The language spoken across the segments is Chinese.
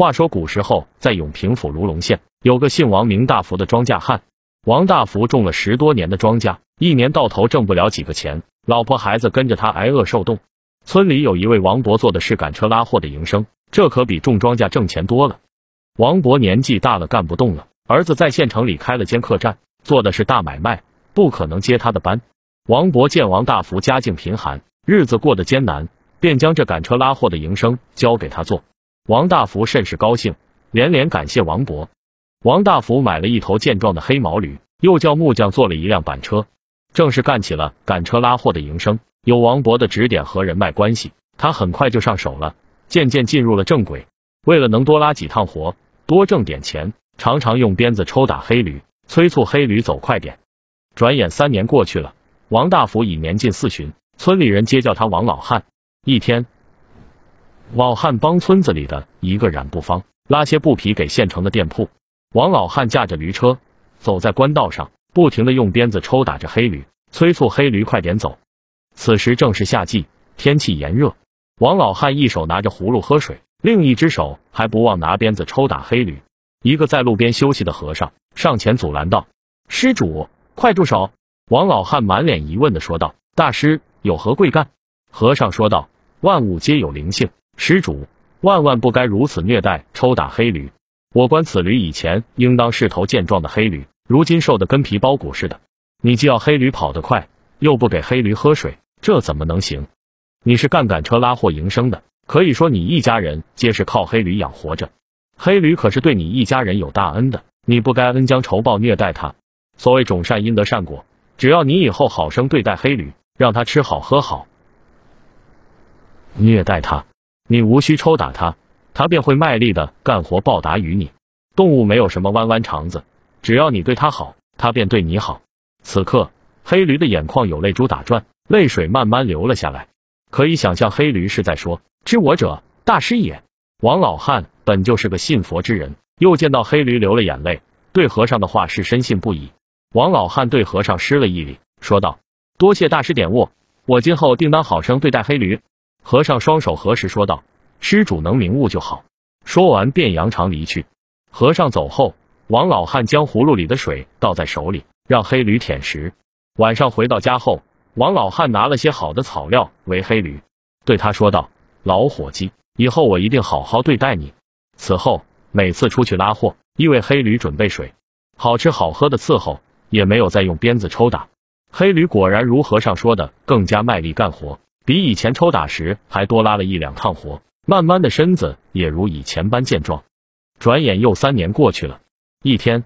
话说古时候，在永平府卢龙县有个姓王名大福的庄稼汉。王大福种了十多年的庄稼，一年到头挣不了几个钱，老婆孩子跟着他挨饿受冻。村里有一位王伯做的是赶车拉货的营生，这可比种庄稼挣钱多了。王伯年纪大了，干不动了，儿子在县城里开了间客栈，做的是大买卖，不可能接他的班。王伯见王大福家境贫寒，日子过得艰难，便将这赶车拉货的营生交给他做。王大福甚是高兴，连连感谢王伯。王大福买了一头健壮的黑毛驴，又叫木匠做了一辆板车，正式干起了赶车拉货的营生。有王伯的指点和人脉关系，他很快就上手了，渐渐进入了正轨。为了能多拉几趟活，多挣点钱，常常用鞭子抽打黑驴，催促黑驴走快点。转眼三年过去了，王大福已年近四旬，村里人皆叫他王老汉。一天。老汉帮村子里的一个染布坊拉些布匹给县城的店铺。王老汉驾着驴车走在官道上，不停的用鞭子抽打着黑驴，催促黑驴快点走。此时正是夏季，天气炎热。王老汉一手拿着葫芦喝水，另一只手还不忘拿鞭子抽打黑驴。一个在路边休息的和尚上前阻拦道：“施主，快住手！”王老汉满脸疑问的说道：“大师有何贵干？”和尚说道：“万物皆有灵性。”施主，万万不该如此虐待、抽打黑驴。我观此驴以前应当是头健壮的黑驴，如今瘦的跟皮包骨似的。你既要黑驴跑得快，又不给黑驴喝水，这怎么能行？你是干赶车拉货营生的，可以说你一家人皆是靠黑驴养活着。黑驴可是对你一家人有大恩的，你不该恩将仇报虐待它。所谓种善因得善果，只要你以后好生对待黑驴，让它吃好喝好，虐待它。你无需抽打它，它便会卖力的干活报答于你。动物没有什么弯弯肠子，只要你对它好，它便对你好。此刻，黑驴的眼眶有泪珠打转，泪水慢慢流了下来。可以想象，黑驴是在说：“知我者，大师也。”王老汉本就是个信佛之人，又见到黑驴流了眼泪，对和尚的话是深信不疑。王老汉对和尚施了一礼，说道：“多谢大师点悟，我今后定当好生对待黑驴。”和尚双手合十，说道：“施主能明悟就好。”说完便扬长离去。和尚走后，王老汉将葫芦里的水倒在手里，让黑驴舔食。晚上回到家后，王老汉拿了些好的草料喂黑驴，对他说道：“老伙计，以后我一定好好对待你。”此后，每次出去拉货，亦为黑驴准备水，好吃好喝的伺候，也没有再用鞭子抽打。黑驴果然如和尚说的，更加卖力干活。比以前抽打时还多拉了一两趟活，慢慢的身子也如以前般健壮。转眼又三年过去了，一天，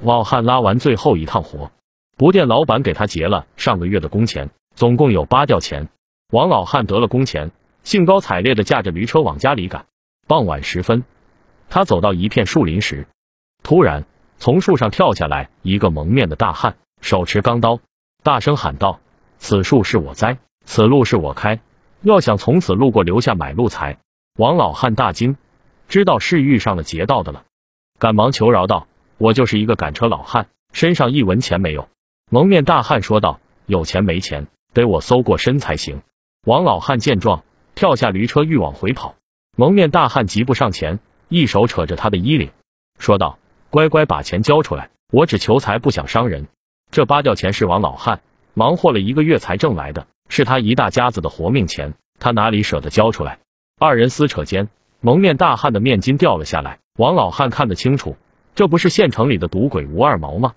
老汉拉完最后一趟活，布店老板给他结了上个月的工钱，总共有八吊钱。王老汉得了工钱，兴高采烈的驾着驴车往家里赶。傍晚时分，他走到一片树林时，突然从树上跳下来一个蒙面的大汉，手持钢刀，大声喊道：“此树是我栽。”此路是我开，要想从此路过留下买路财。王老汉大惊，知道是遇上了劫道的了，赶忙求饶道：“我就是一个赶车老汉，身上一文钱没有。”蒙面大汉说道：“有钱没钱，得我搜过身才行。”王老汉见状，跳下驴车欲往回跑，蒙面大汉急步上前，一手扯着他的衣领，说道：“乖乖把钱交出来，我只求财不想伤人。这八吊钱是王老汉忙活了一个月才挣来的。”是他一大家子的活命钱，他哪里舍得交出来？二人撕扯间，蒙面大汉的面巾掉了下来。王老汉看得清楚，这不是县城里的赌鬼吴二毛吗？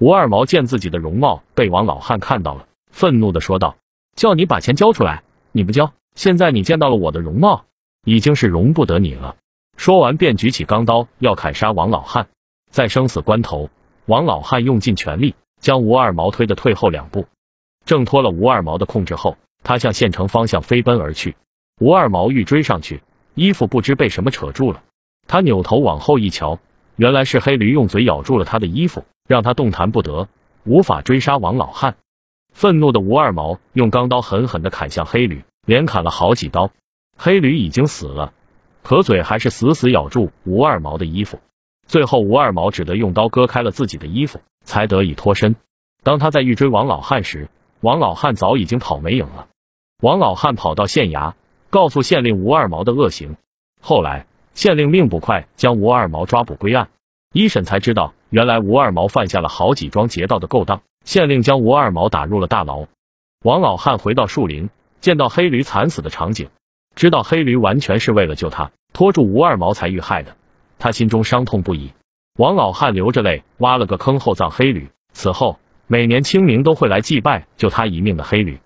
吴二毛见自己的容貌被王老汉看到了，愤怒的说道：“叫你把钱交出来，你不交，现在你见到了我的容貌，已经是容不得你了。”说完便举起钢刀要砍杀王老汉。在生死关头，王老汉用尽全力将吴二毛推的退后两步。挣脱了吴二毛的控制后，他向县城方向飞奔而去。吴二毛欲追上去，衣服不知被什么扯住了。他扭头往后一瞧，原来是黑驴用嘴咬住了他的衣服，让他动弹不得，无法追杀王老汉。愤怒的吴二毛用钢刀狠狠的砍向黑驴，连砍了好几刀。黑驴已经死了，可嘴还是死死咬住吴二毛的衣服。最后，吴二毛只得用刀割开了自己的衣服，才得以脱身。当他在欲追王老汉时，王老汉早已经跑没影了。王老汉跑到县衙，告诉县令吴二毛的恶行。后来，县令命捕快将吴二毛抓捕归案。一审才知道，原来吴二毛犯下了好几桩劫道的勾当。县令将吴二毛打入了大牢。王老汉回到树林，见到黑驴惨死的场景，知道黑驴完全是为了救他，拖住吴二毛才遇害的，他心中伤痛不已。王老汉流着泪挖了个坑后葬黑驴。此后，每年清明都会来祭拜救他一命的黑驴。